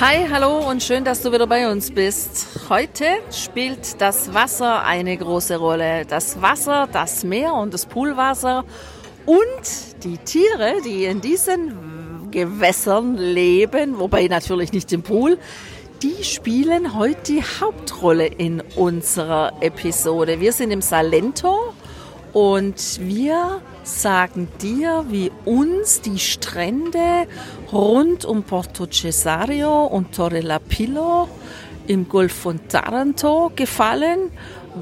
Hi, hallo und schön, dass du wieder bei uns bist. Heute spielt das Wasser eine große Rolle. Das Wasser, das Meer und das Poolwasser und die Tiere, die in diesen Gewässern leben, wobei natürlich nicht im Pool, die spielen heute die Hauptrolle in unserer Episode. Wir sind im Salento und wir sagen dir, wie uns die Strände rund um Porto Cesario und Torre Lapillo im Golf von Taranto gefallen,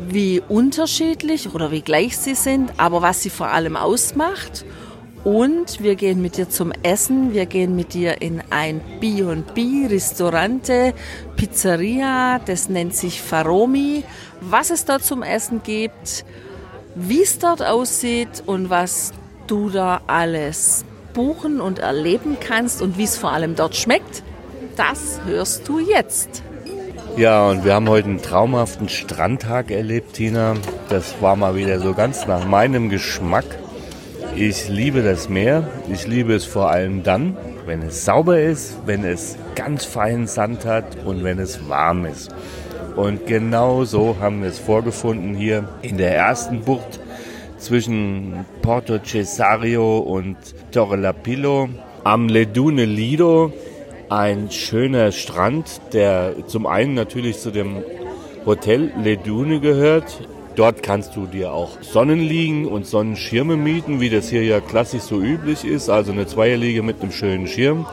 wie unterschiedlich oder wie gleich sie sind, aber was sie vor allem ausmacht. Und wir gehen mit dir zum Essen, wir gehen mit dir in ein B&B, Restaurante, Pizzeria, das nennt sich Faromi. Was es dort zum Essen gibt, wie es dort aussieht und was du da alles buchen und erleben kannst und wie es vor allem dort schmeckt, das hörst du jetzt. Ja, und wir haben heute einen traumhaften Strandtag erlebt, Tina. Das war mal wieder so ganz nach meinem Geschmack. Ich liebe das Meer. Ich liebe es vor allem dann, wenn es sauber ist, wenn es ganz feinen Sand hat und wenn es warm ist. Und genau so haben wir es vorgefunden hier in der ersten Bucht zwischen Porto Cesario und Torre Lapillo am Ledune Lido. Ein schöner Strand, der zum einen natürlich zu dem Hotel Ledune gehört. Dort kannst du dir auch Sonnenliegen und Sonnenschirme mieten, wie das hier ja klassisch so üblich ist. Also eine Zweierliege mit einem schönen Schirm.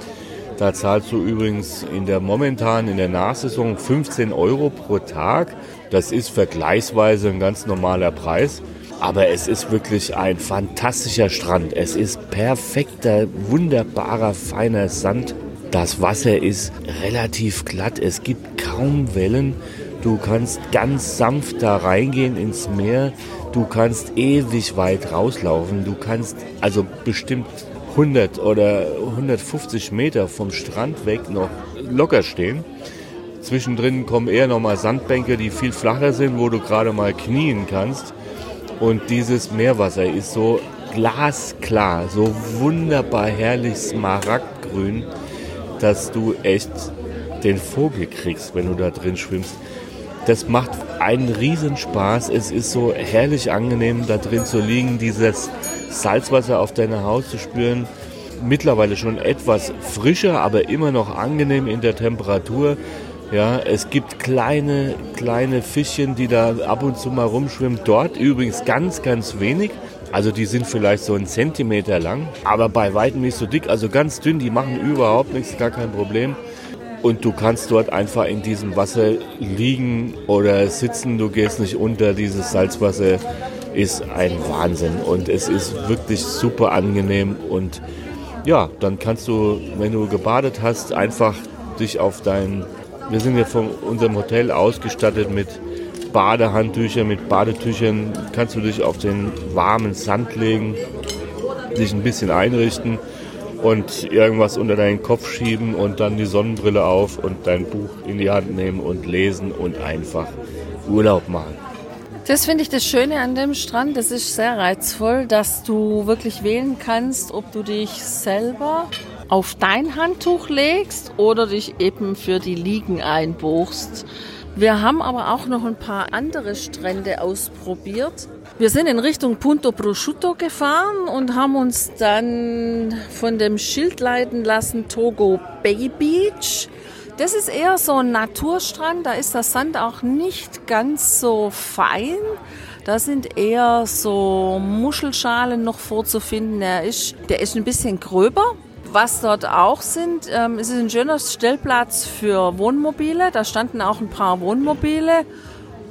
Da zahlst du übrigens in der momentan in der Nachsaison 15 Euro pro Tag. Das ist vergleichsweise ein ganz normaler Preis. Aber es ist wirklich ein fantastischer Strand. Es ist perfekter, wunderbarer, feiner Sand. Das Wasser ist relativ glatt. Es gibt kaum Wellen. Du kannst ganz sanft da reingehen ins Meer. Du kannst ewig weit rauslaufen. Du kannst also bestimmt 100 oder 150 Meter vom Strand weg noch locker stehen. Zwischendrin kommen eher nochmal Sandbänke, die viel flacher sind, wo du gerade mal knien kannst. Und dieses Meerwasser ist so glasklar, so wunderbar herrlich smaragdgrün, dass du echt den Vogel kriegst, wenn du da drin schwimmst. Das macht einen Riesenspaß. Es ist so herrlich angenehm, da drin zu liegen, dieses Salzwasser auf deiner Haut zu spüren. Mittlerweile schon etwas frischer, aber immer noch angenehm in der Temperatur. Ja, es gibt kleine, kleine Fischchen, die da ab und zu mal rumschwimmen. Dort übrigens ganz, ganz wenig. Also die sind vielleicht so einen Zentimeter lang, aber bei weitem nicht so dick. Also ganz dünn, die machen überhaupt nichts, gar kein Problem. Und du kannst dort einfach in diesem Wasser liegen oder sitzen. Du gehst nicht unter. Dieses Salzwasser ist ein Wahnsinn. Und es ist wirklich super angenehm. Und ja, dann kannst du, wenn du gebadet hast, einfach dich auf dein... Wir sind ja von unserem Hotel ausgestattet mit Badehandtüchern, mit Badetüchern. Kannst du dich auf den warmen Sand legen, dich ein bisschen einrichten und irgendwas unter deinen Kopf schieben und dann die Sonnenbrille auf und dein Buch in die Hand nehmen und lesen und einfach Urlaub machen. Das finde ich das Schöne an dem Strand. Das ist sehr reizvoll, dass du wirklich wählen kannst, ob du dich selber auf dein Handtuch legst oder dich eben für die Liegen einbuchst. Wir haben aber auch noch ein paar andere Strände ausprobiert. Wir sind in Richtung Punto Prosciutto gefahren und haben uns dann von dem Schild leiten lassen Togo Bay Beach. Das ist eher so ein Naturstrand, da ist der Sand auch nicht ganz so fein. Da sind eher so Muschelschalen noch vorzufinden. Der ist, der ist ein bisschen gröber. Was dort auch sind, ähm, es ist ein schöner Stellplatz für Wohnmobile. Da standen auch ein paar Wohnmobile.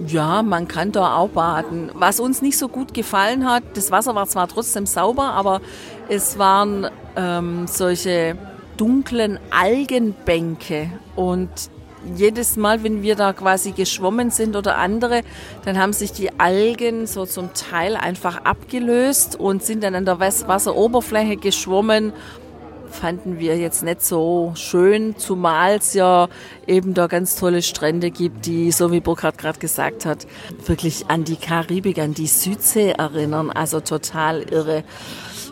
Ja, man kann da auch baden. Was uns nicht so gut gefallen hat, das Wasser war zwar trotzdem sauber, aber es waren ähm, solche dunklen Algenbänke und jedes Mal, wenn wir da quasi geschwommen sind oder andere, dann haben sich die Algen so zum Teil einfach abgelöst und sind dann an der Wasseroberfläche geschwommen fanden wir jetzt nicht so schön, zumal es ja eben da ganz tolle Strände gibt, die, so wie Burkhard gerade gesagt hat, wirklich an die Karibik, an die Südsee erinnern. Also total irre.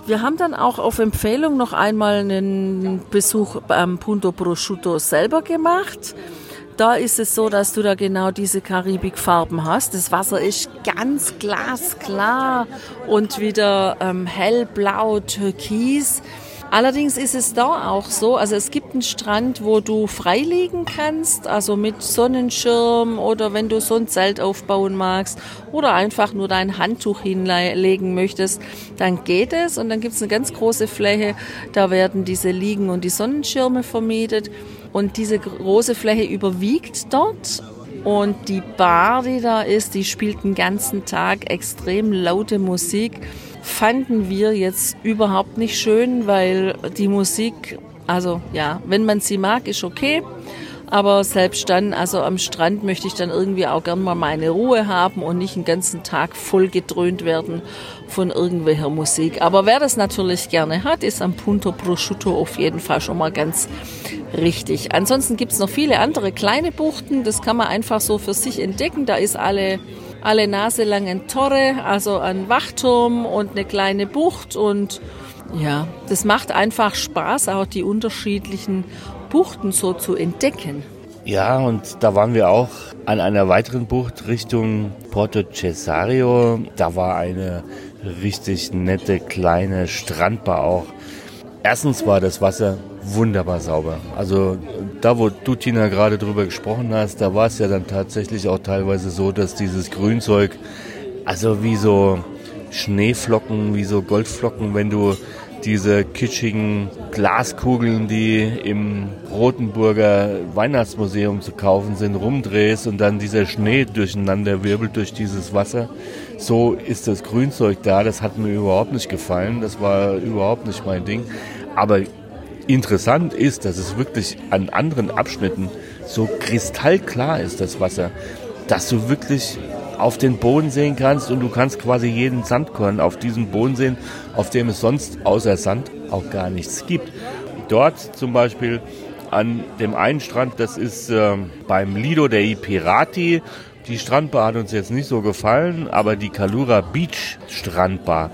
Wir haben dann auch auf Empfehlung noch einmal einen Besuch am Punto Prosciutto selber gemacht. Da ist es so, dass du da genau diese Karibikfarben hast. Das Wasser ist ganz glasklar und wieder ähm, hellblau, türkis. Allerdings ist es da auch so, also es gibt einen Strand, wo du freiliegen kannst, also mit Sonnenschirm oder wenn du so ein Zelt aufbauen magst oder einfach nur dein Handtuch hinlegen möchtest, dann geht es und dann gibt es eine ganz große Fläche, da werden diese Liegen und die Sonnenschirme vermietet und diese große Fläche überwiegt dort und die Bar, die da ist, die spielt den ganzen Tag extrem laute Musik fanden wir jetzt überhaupt nicht schön, weil die Musik, also ja, wenn man sie mag, ist okay. Aber selbst dann, also am Strand möchte ich dann irgendwie auch gern mal meine Ruhe haben und nicht den ganzen Tag voll gedröhnt werden von irgendwelcher Musik. Aber wer das natürlich gerne hat, ist am Punto Prosciutto auf jeden Fall schon mal ganz richtig. Ansonsten gibt's noch viele andere kleine Buchten. Das kann man einfach so für sich entdecken. Da ist alle alle Nase lang ein Torre, also ein Wachturm und eine kleine Bucht und ja, das macht einfach Spaß, auch die unterschiedlichen Buchten so zu entdecken. Ja, und da waren wir auch an einer weiteren Bucht Richtung Porto Cesario. Da war eine richtig nette kleine Strandbar auch. Erstens war das Wasser wunderbar sauber. Also da, wo du, Tina, gerade drüber gesprochen hast, da war es ja dann tatsächlich auch teilweise so, dass dieses Grünzeug, also wie so Schneeflocken, wie so Goldflocken, wenn du diese kitschigen Glaskugeln, die im Rotenburger Weihnachtsmuseum zu kaufen sind, rumdrehst und dann dieser Schnee durcheinander wirbelt durch dieses Wasser. So ist das Grünzeug da. Das hat mir überhaupt nicht gefallen. Das war überhaupt nicht mein Ding. Aber Interessant ist, dass es wirklich an anderen Abschnitten so kristallklar ist, das Wasser, dass du wirklich auf den Boden sehen kannst und du kannst quasi jeden Sandkorn auf diesem Boden sehen, auf dem es sonst außer Sand auch gar nichts gibt. Dort zum Beispiel an dem einen Strand, das ist äh, beim Lido dei Pirati. Die Strandbar hat uns jetzt nicht so gefallen, aber die Kalura Beach Strandbar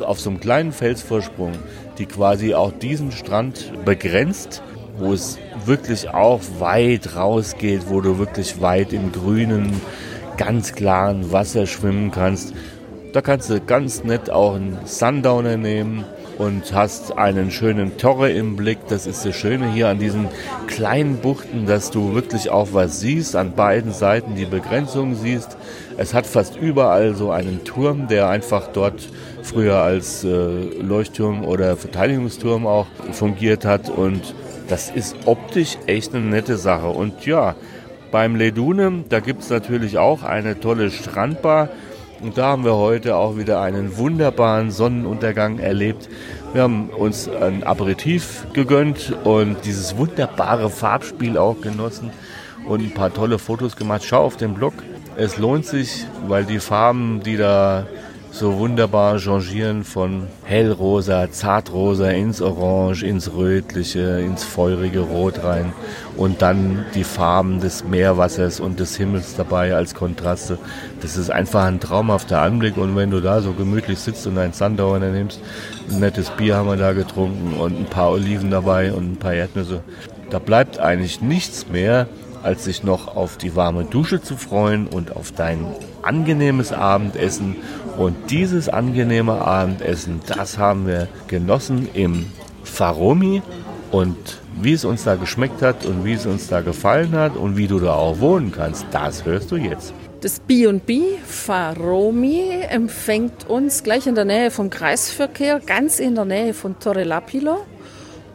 auf so einem kleinen Felsvorsprung die quasi auch diesen Strand begrenzt, wo es wirklich auch weit rausgeht, wo du wirklich weit im grünen, ganz klaren Wasser schwimmen kannst. Da kannst du ganz nett auch einen Sundowner nehmen und hast einen schönen Torre im Blick. Das ist das Schöne hier an diesen kleinen Buchten, dass du wirklich auch was siehst, an beiden Seiten die Begrenzung siehst. Es hat fast überall so einen Turm, der einfach dort früher als äh, Leuchtturm oder Verteidigungsturm auch fungiert hat und das ist optisch echt eine nette Sache. Und ja, beim Ledune, da gibt es natürlich auch eine tolle Strandbar. Und da haben wir heute auch wieder einen wunderbaren Sonnenuntergang erlebt. Wir haben uns ein Aperitif gegönnt und dieses wunderbare Farbspiel auch genossen und ein paar tolle Fotos gemacht. Schau auf den Blog. Es lohnt sich, weil die Farben, die da so wunderbar changieren von hellrosa, zartrosa ins Orange, ins Rötliche, ins feurige Rot rein und dann die Farben des Meerwassers und des Himmels dabei als Kontraste. Das ist einfach ein traumhafter Anblick und wenn du da so gemütlich sitzt und einen Sundowner nimmst, ein nettes Bier haben wir da getrunken und ein paar Oliven dabei und ein paar Erdnüsse, da bleibt eigentlich nichts mehr, als sich noch auf die warme Dusche zu freuen und auf dein angenehmes Abendessen. Und dieses angenehme Abendessen, das haben wir genossen im Faromi. Und wie es uns da geschmeckt hat und wie es uns da gefallen hat und wie du da auch wohnen kannst, das hörst du jetzt. Das B&B Faromi empfängt uns gleich in der Nähe vom Kreisverkehr, ganz in der Nähe von Torre Lapilo.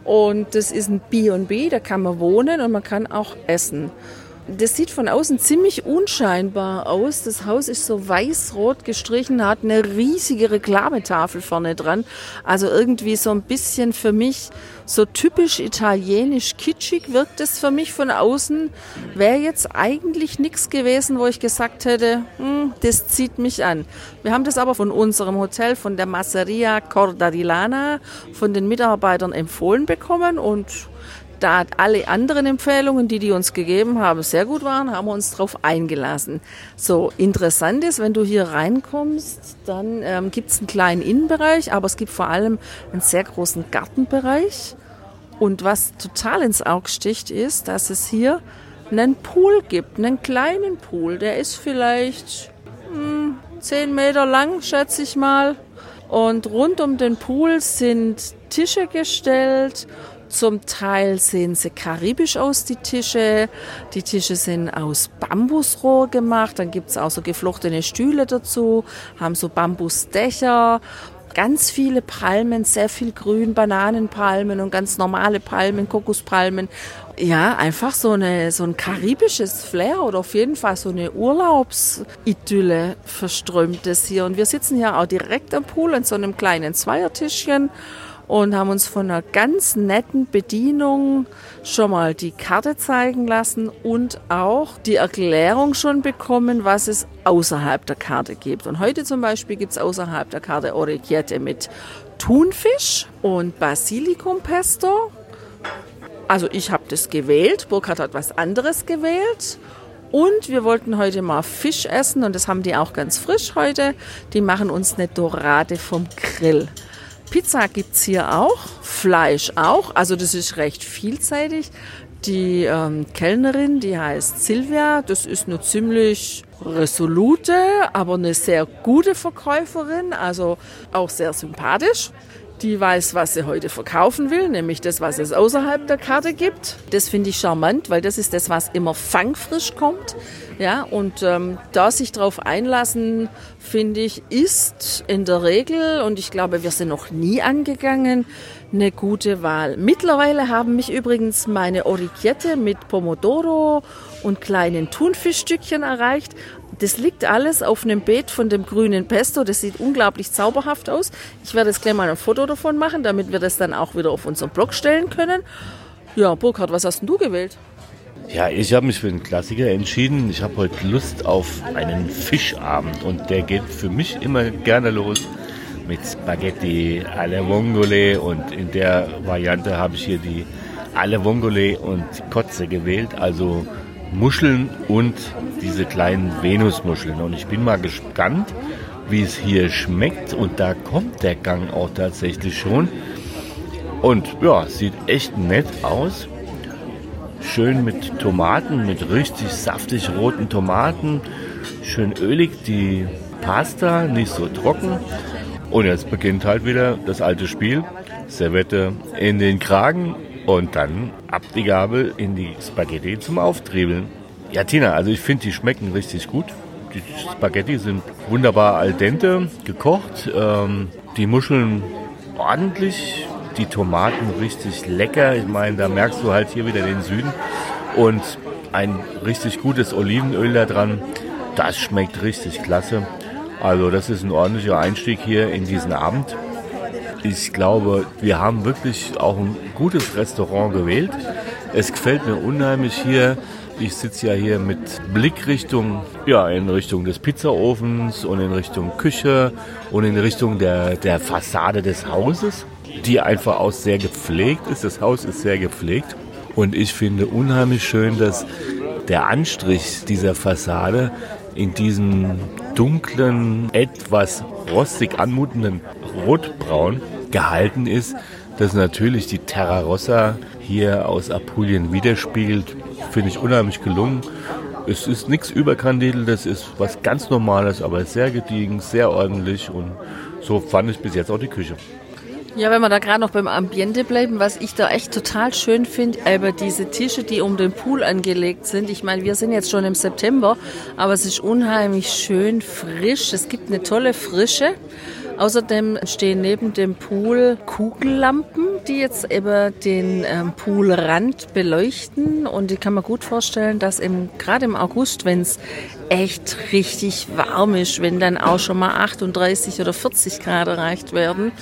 Und das ist ein B&B, da kann man wohnen und man kann auch essen. Das sieht von außen ziemlich unscheinbar aus. Das Haus ist so weiß-rot gestrichen, hat eine riesige Reklametafel vorne dran. Also irgendwie so ein bisschen für mich so typisch italienisch kitschig wirkt es für mich von außen. Wäre jetzt eigentlich nichts gewesen, wo ich gesagt hätte, hm, das zieht mich an. Wir haben das aber von unserem Hotel, von der Masseria Corda di Lana, von den Mitarbeitern empfohlen bekommen und da alle anderen Empfehlungen, die die uns gegeben haben, sehr gut waren, haben wir uns darauf eingelassen. So, interessant ist, wenn du hier reinkommst, dann ähm, gibt es einen kleinen Innenbereich, aber es gibt vor allem einen sehr großen Gartenbereich. Und was total ins Auge sticht, ist, dass es hier einen Pool gibt, einen kleinen Pool. Der ist vielleicht hm, 10 Meter lang, schätze ich mal. Und rund um den Pool sind Tische gestellt zum Teil sehen sie karibisch aus, die Tische. Die Tische sind aus Bambusrohr gemacht. Dann gibt's auch so geflochtene Stühle dazu, haben so Bambusdächer. Ganz viele Palmen, sehr viel Grün, Bananenpalmen und ganz normale Palmen, Kokospalmen. Ja, einfach so, eine, so ein karibisches Flair oder auf jeden Fall so eine Urlaubsidylle verströmt es hier. Und wir sitzen hier auch direkt am Pool in so einem kleinen Zweiertischchen und haben uns von einer ganz netten Bedienung schon mal die Karte zeigen lassen und auch die Erklärung schon bekommen, was es außerhalb der Karte gibt. Und heute zum Beispiel gibt es außerhalb der Karte Orecchiette mit Thunfisch und Basilikumpesto. Also ich habe das gewählt, Burkhard hat was anderes gewählt. Und wir wollten heute mal Fisch essen und das haben die auch ganz frisch heute. Die machen uns eine Dorade vom Grill. Pizza gibt es hier auch, Fleisch auch, also das ist recht vielseitig. Die ähm, Kellnerin, die heißt Silvia, das ist eine ziemlich resolute, aber eine sehr gute Verkäuferin, also auch sehr sympathisch. Die weiß, was sie heute verkaufen will, nämlich das, was es außerhalb der Karte gibt. Das finde ich charmant, weil das ist das, was immer fangfrisch kommt. Ja, und ähm, da sich darauf einlassen, finde ich, ist in der Regel, und ich glaube, wir sind noch nie angegangen, eine gute Wahl. Mittlerweile haben mich übrigens meine Oricchiette mit Pomodoro und kleinen Thunfischstückchen erreicht. Das liegt alles auf einem Beet von dem grünen Pesto. Das sieht unglaublich zauberhaft aus. Ich werde jetzt gleich mal ein Foto davon machen, damit wir das dann auch wieder auf unseren Blog stellen können. Ja, Burkhard, was hast denn du gewählt? Ja, ich habe mich für einen Klassiker entschieden. Ich habe heute Lust auf einen Fischabend und der geht für mich immer gerne los mit Spaghetti alle Vongole und in der Variante habe ich hier die alle Vongole und Kotze gewählt, also Muscheln und diese kleinen Venusmuscheln. Und ich bin mal gespannt, wie es hier schmeckt. Und da kommt der Gang auch tatsächlich schon. Und ja, sieht echt nett aus. Schön mit Tomaten, mit richtig saftig roten Tomaten. Schön ölig die Pasta, nicht so trocken. Und jetzt beginnt halt wieder das alte Spiel. Servette in den Kragen und dann ab die Gabel in die Spaghetti zum Auftriebeln. Ja, Tina, also ich finde, die schmecken richtig gut. Die Spaghetti sind wunderbar al dente gekocht. Ähm, die Muscheln ordentlich. Die Tomaten richtig lecker. Ich meine, da merkst du halt hier wieder den Süden. Und ein richtig gutes Olivenöl da dran. Das schmeckt richtig klasse. Also das ist ein ordentlicher Einstieg hier in diesen Abend. Ich glaube, wir haben wirklich auch ein gutes Restaurant gewählt. Es gefällt mir unheimlich hier. Ich sitze ja hier mit Blickrichtung, ja, in Richtung des Pizzaofens und in Richtung Küche und in Richtung der, der Fassade des Hauses, die einfach auch sehr gepflegt ist. Das Haus ist sehr gepflegt. Und ich finde unheimlich schön, dass der Anstrich dieser Fassade in diesem dunklen, etwas rostig anmutenden Rotbraun gehalten ist, das natürlich die Terra Rossa hier aus Apulien widerspiegelt, finde ich unheimlich gelungen. Es ist nichts Überkandideltes, ist was ganz Normales, aber sehr gediegen, sehr ordentlich und so fand ich bis jetzt auch die Küche. Ja, wenn wir da gerade noch beim Ambiente bleiben, was ich da echt total schön finde, über diese Tische, die um den Pool angelegt sind. Ich meine, wir sind jetzt schon im September, aber es ist unheimlich schön frisch. Es gibt eine tolle Frische. Außerdem stehen neben dem Pool Kugellampen, die jetzt eben den ähm, Poolrand beleuchten. Und ich kann mir gut vorstellen, dass im, gerade im August, wenn es echt richtig warm ist, wenn dann auch schon mal 38 oder 40 Grad erreicht werden,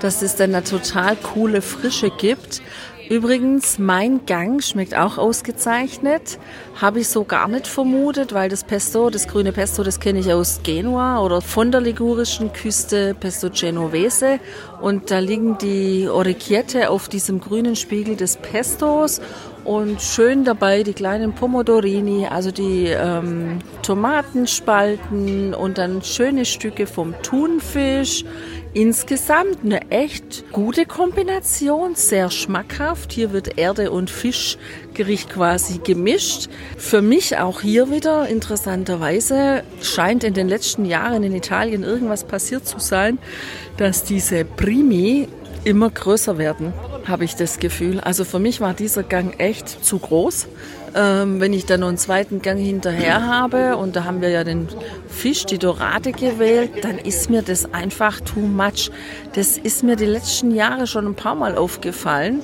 dass es dann eine total coole Frische gibt. Übrigens, mein Gang schmeckt auch ausgezeichnet. Habe ich so gar nicht vermutet, weil das Pesto, das grüne Pesto, das kenne ich aus Genua oder von der ligurischen Küste, Pesto Genovese. Und da liegen die Orecchiette auf diesem grünen Spiegel des Pestos und schön dabei die kleinen Pomodorini, also die ähm, Tomatenspalten und dann schöne Stücke vom Thunfisch. Insgesamt eine echt gute Kombination, sehr schmackhaft. Hier wird Erde und Fischgericht quasi gemischt. Für mich auch hier wieder interessanterweise scheint in den letzten Jahren in Italien irgendwas passiert zu sein, dass diese Primi immer größer werden, habe ich das Gefühl. Also für mich war dieser Gang echt zu groß. Ähm, wenn ich dann noch einen zweiten Gang hinterher habe und da haben wir ja den Fisch, die Dorade gewählt, dann ist mir das einfach too much. Das ist mir die letzten Jahre schon ein paar Mal aufgefallen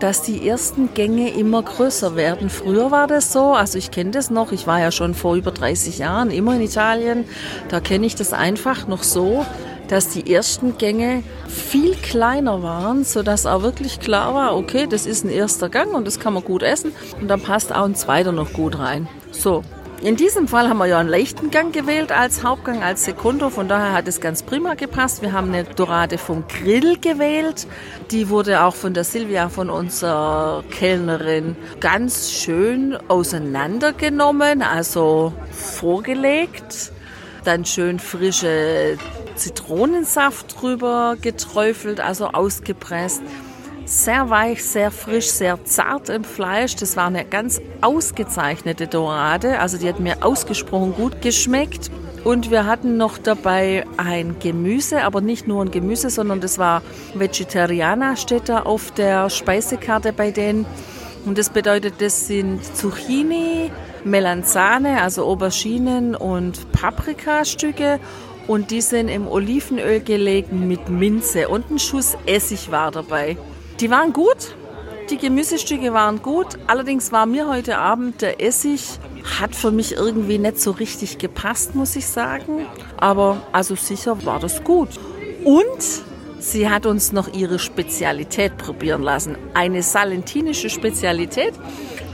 dass die ersten Gänge immer größer werden. Früher war das so, also ich kenne das noch, ich war ja schon vor über 30 Jahren immer in Italien, da kenne ich das einfach noch so, dass die ersten Gänge viel kleiner waren, sodass auch wirklich klar war, okay, das ist ein erster Gang und das kann man gut essen und dann passt auch ein zweiter noch gut rein. So. In diesem Fall haben wir ja einen leichten Gang gewählt als Hauptgang, als Sekundo. Von daher hat es ganz prima gepasst. Wir haben eine Dorade vom Grill gewählt. Die wurde auch von der Silvia, von unserer Kellnerin, ganz schön auseinandergenommen, also vorgelegt. Dann schön frische Zitronensaft drüber geträufelt, also ausgepresst. Sehr weich, sehr frisch, sehr zart im Fleisch. Das war eine ganz ausgezeichnete Dorade. Also die hat mir ausgesprochen gut geschmeckt. Und wir hatten noch dabei ein Gemüse, aber nicht nur ein Gemüse, sondern das war Vegetariana, steht da auf der Speisekarte bei denen. Und das bedeutet, das sind Zucchini, Melanzane, also Auberginen und Paprikastücke und die sind im Olivenöl gelegt mit Minze und ein Schuss Essig war dabei. Die waren gut, die Gemüsestücke waren gut, allerdings war mir heute Abend der Essig, hat für mich irgendwie nicht so richtig gepasst, muss ich sagen. Aber also sicher war das gut. Und sie hat uns noch ihre Spezialität probieren lassen. Eine salentinische Spezialität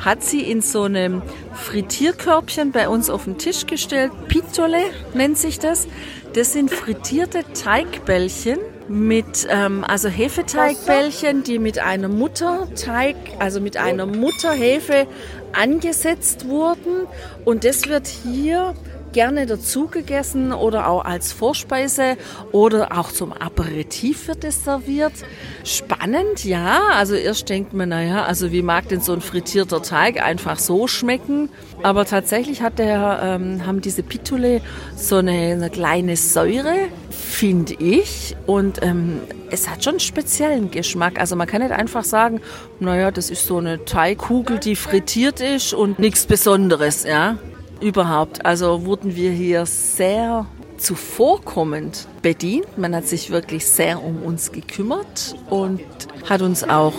hat sie in so einem Frittierkörbchen bei uns auf den Tisch gestellt. Pitole nennt sich das. Das sind frittierte Teigbällchen mit, ähm, also Hefeteigbällchen, die mit einer Mutterteig, also mit einer Mutterhefe angesetzt wurden. Und das wird hier gerne dazu gegessen oder auch als Vorspeise oder auch zum Aperitif wird es serviert. Spannend, ja. Also erst denkt man, naja, also wie mag denn so ein frittierter Teig einfach so schmecken? Aber tatsächlich hat der, ähm, haben diese Pitule so eine, eine kleine Säure, finde ich. Und ähm, es hat schon einen speziellen Geschmack. Also man kann nicht einfach sagen, naja, das ist so eine Teigkugel, die frittiert ist und nichts Besonderes, ja überhaupt. Also wurden wir hier sehr zuvorkommend bedient. Man hat sich wirklich sehr um uns gekümmert und hat uns auch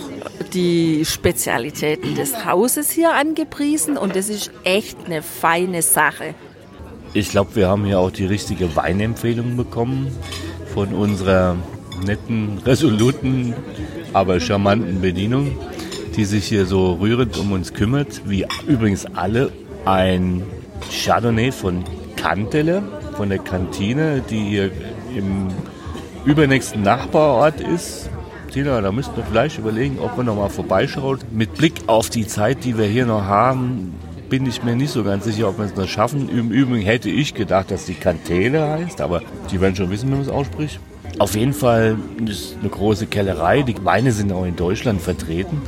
die Spezialitäten des Hauses hier angepriesen und das ist echt eine feine Sache. Ich glaube, wir haben hier auch die richtige Weinempfehlung bekommen von unserer netten, resoluten, aber charmanten Bedienung, die sich hier so rührend um uns kümmert, wie übrigens alle ein Chardonnay von Kantele, von der Kantine, die hier im übernächsten Nachbarort ist. Tina, da müssten wir vielleicht überlegen, ob wir noch mal vorbeischauen. Mit Blick auf die Zeit, die wir hier noch haben, bin ich mir nicht so ganz sicher, ob wir es noch schaffen. Im Übrigen hätte ich gedacht, dass die Kantele heißt, aber die werden schon wissen, wie man es ausspricht. Auf jeden Fall ist eine große Kellerei. Die Weine sind auch in Deutschland vertreten.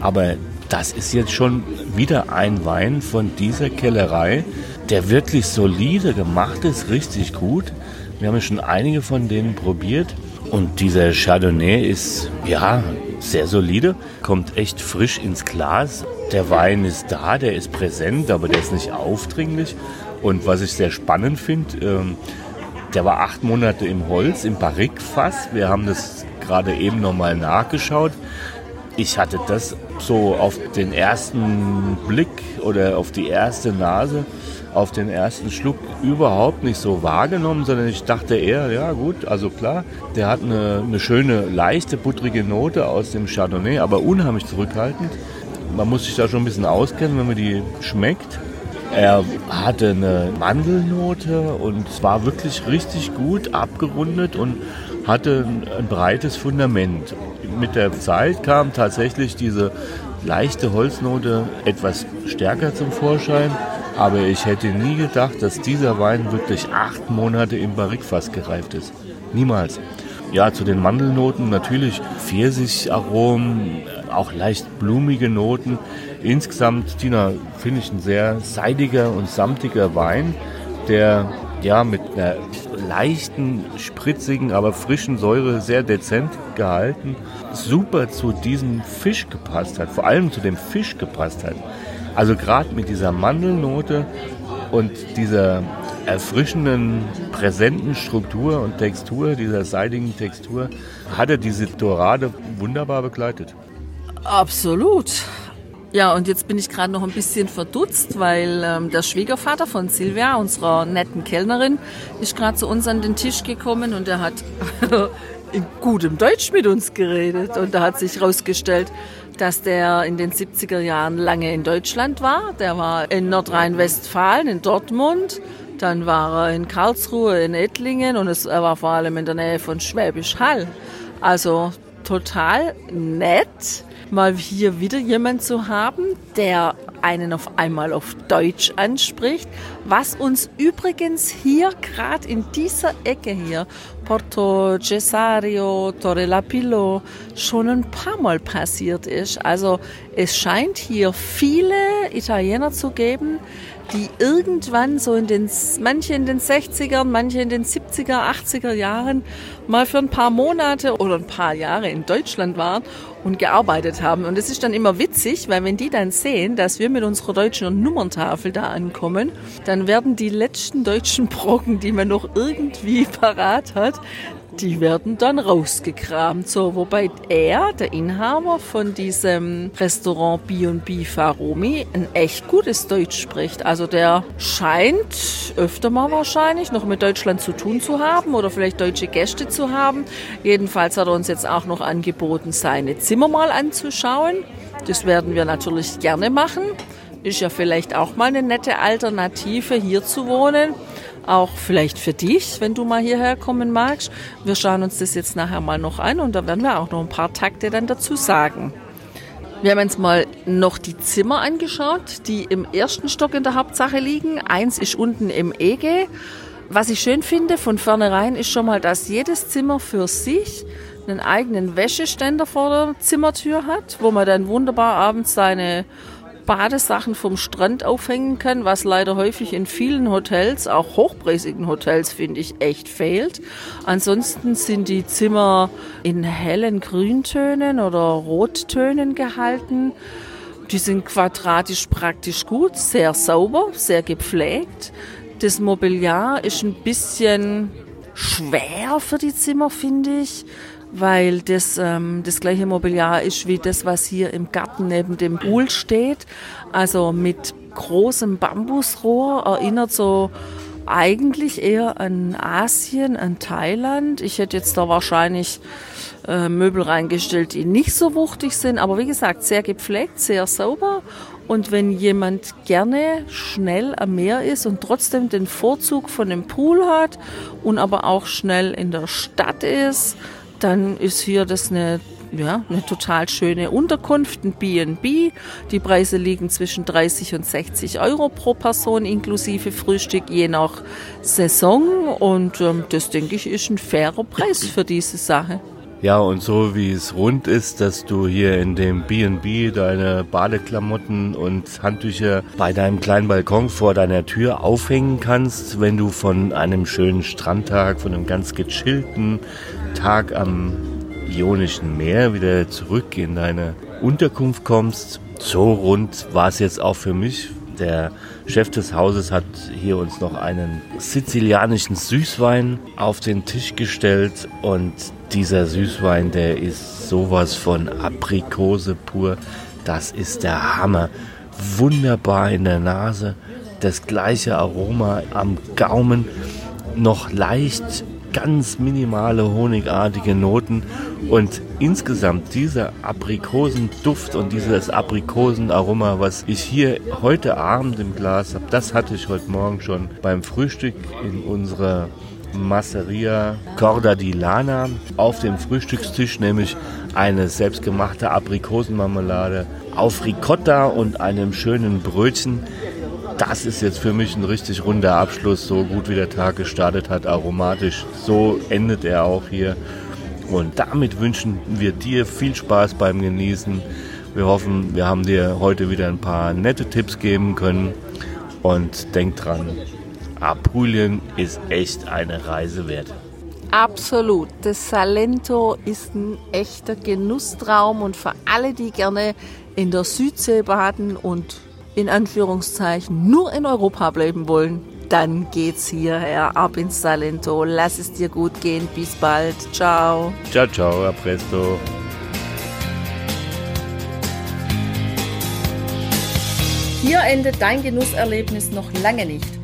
Aber das ist jetzt schon wieder ein Wein von dieser Kellerei, der wirklich solide gemacht ist, richtig gut. Wir haben schon einige von denen probiert und dieser Chardonnay ist ja sehr solide, kommt echt frisch ins Glas. Der Wein ist da, der ist präsent, aber der ist nicht aufdringlich. Und was ich sehr spannend finde, ähm, Der war acht Monate im Holz, im Barrikfass. Wir haben das gerade eben nochmal nachgeschaut. Ich hatte das so auf den ersten Blick oder auf die erste Nase, auf den ersten Schluck überhaupt nicht so wahrgenommen, sondern ich dachte eher, ja gut, also klar, der hat eine, eine schöne, leichte, buttrige Note aus dem Chardonnay, aber unheimlich zurückhaltend. Man muss sich da schon ein bisschen auskennen, wenn man die schmeckt. Er hatte eine Mandelnote und es war wirklich richtig gut abgerundet und hatte ein breites Fundament. Mit der Zeit kam tatsächlich diese leichte Holznote etwas stärker zum Vorschein, aber ich hätte nie gedacht, dass dieser Wein wirklich acht Monate im Barrikfass gereift ist. Niemals. Ja, zu den Mandelnoten natürlich Pfirsicharomen, auch leicht blumige Noten. Insgesamt, Tina, finde ich ein sehr seidiger und samtiger Wein, der ja mit einer leichten, spritzigen, aber frischen Säure sehr dezent gehalten, super zu diesem Fisch gepasst hat, vor allem zu dem Fisch gepasst hat. Also gerade mit dieser Mandelnote und dieser erfrischenden, präsenten Struktur und Textur, dieser seidigen Textur, hat er diese Dorade wunderbar begleitet. Absolut. Ja, und jetzt bin ich gerade noch ein bisschen verdutzt, weil ähm, der Schwiegervater von Silvia, unserer netten Kellnerin, ist gerade zu uns an den Tisch gekommen und er hat in gutem Deutsch mit uns geredet. Und da hat sich herausgestellt, dass der in den 70er Jahren lange in Deutschland war. Der war in Nordrhein-Westfalen, in Dortmund. Dann war er in Karlsruhe, in Ettlingen und es, er war vor allem in der Nähe von Schwäbisch Hall. Also total nett mal hier wieder jemand zu haben, der einen auf einmal auf Deutsch anspricht, was uns übrigens hier gerade in dieser Ecke hier, Porto Cesario, Torre Lapillo, schon ein paar Mal passiert ist. Also es scheint hier viele Italiener zu geben, die irgendwann so in den, manche in den 60ern, manche in den 70er, 80er Jahren mal für ein paar Monate oder ein paar Jahre in Deutschland waren und gearbeitet haben. Und es ist dann immer witzig, weil wenn die dann sehen, dass wir mit unserer deutschen Nummerntafel da ankommen, dann werden die letzten deutschen Brocken, die man noch irgendwie parat hat, die werden dann rausgekramt. So, wobei er, der Inhaber von diesem Restaurant B&B Faromi, ein echt gutes Deutsch spricht. Also der scheint öfter mal wahrscheinlich noch mit Deutschland zu tun zu haben oder vielleicht deutsche Gäste zu haben. Jedenfalls hat er uns jetzt auch noch angeboten, seine Zimmer mal anzuschauen. Das werden wir natürlich gerne machen. Ist ja vielleicht auch mal eine nette Alternative, hier zu wohnen auch vielleicht für dich, wenn du mal hierher kommen magst. Wir schauen uns das jetzt nachher mal noch an und da werden wir auch noch ein paar Takte dann dazu sagen. Wir haben uns mal noch die Zimmer angeschaut, die im ersten Stock in der Hauptsache liegen. Eins ist unten im EG. Was ich schön finde von vornherein ist schon mal, dass jedes Zimmer für sich einen eigenen Wäscheständer vor der Zimmertür hat, wo man dann wunderbar abends seine Badesachen vom Strand aufhängen kann, was leider häufig in vielen Hotels, auch hochpreisigen Hotels, finde ich, echt fehlt. Ansonsten sind die Zimmer in hellen Grüntönen oder Rottönen gehalten. Die sind quadratisch praktisch gut, sehr sauber, sehr gepflegt. Das Mobiliar ist ein bisschen schwer für die Zimmer, finde ich weil das ähm, das gleiche Mobiliar ist wie das, was hier im Garten neben dem Pool steht. Also mit großem Bambusrohr erinnert so eigentlich eher an Asien, an Thailand. Ich hätte jetzt da wahrscheinlich äh, Möbel reingestellt, die nicht so wuchtig sind, aber wie gesagt, sehr gepflegt, sehr sauber. Und wenn jemand gerne schnell am Meer ist und trotzdem den Vorzug von dem Pool hat und aber auch schnell in der Stadt ist, dann ist hier das eine ja, eine total schöne Unterkunft, ein B&B. Die Preise liegen zwischen 30 und 60 Euro pro Person inklusive Frühstück je nach Saison und ähm, das denke ich ist ein fairer Preis für diese Sache. Ja, und so wie es rund ist, dass du hier in dem B&B deine Badeklamotten und Handtücher bei deinem kleinen Balkon vor deiner Tür aufhängen kannst, wenn du von einem schönen Strandtag, von einem ganz gechillten Tag am Ionischen Meer wieder zurück in deine Unterkunft kommst. So rund war es jetzt auch für mich. Der Chef des Hauses hat hier uns noch einen sizilianischen Süßwein auf den Tisch gestellt und dieser Süßwein, der ist sowas von Aprikose pur. Das ist der Hammer. Wunderbar in der Nase, das gleiche Aroma am Gaumen, noch leicht ganz minimale honigartige Noten und insgesamt dieser Aprikosenduft und dieses Aprikosenaroma, was ich hier heute Abend im Glas habe, das hatte ich heute Morgen schon beim Frühstück in unserer Masseria Corda di Lana auf dem Frühstückstisch, nämlich eine selbstgemachte Aprikosenmarmelade auf Ricotta und einem schönen Brötchen das ist jetzt für mich ein richtig runder Abschluss, so gut wie der Tag gestartet hat, aromatisch. So endet er auch hier. Und damit wünschen wir dir viel Spaß beim Genießen. Wir hoffen, wir haben dir heute wieder ein paar nette Tipps geben können. Und denk dran, Apulien ist echt eine Reise wert. Absolut. Das Salento ist ein echter Genusstraum und für alle, die gerne in der Südsee baden und in Anführungszeichen nur in Europa bleiben wollen, dann geht's hierher ab ins Salento. Lass es dir gut gehen. Bis bald. Ciao. Ciao, ciao, a presto. Hier endet dein Genusserlebnis noch lange nicht.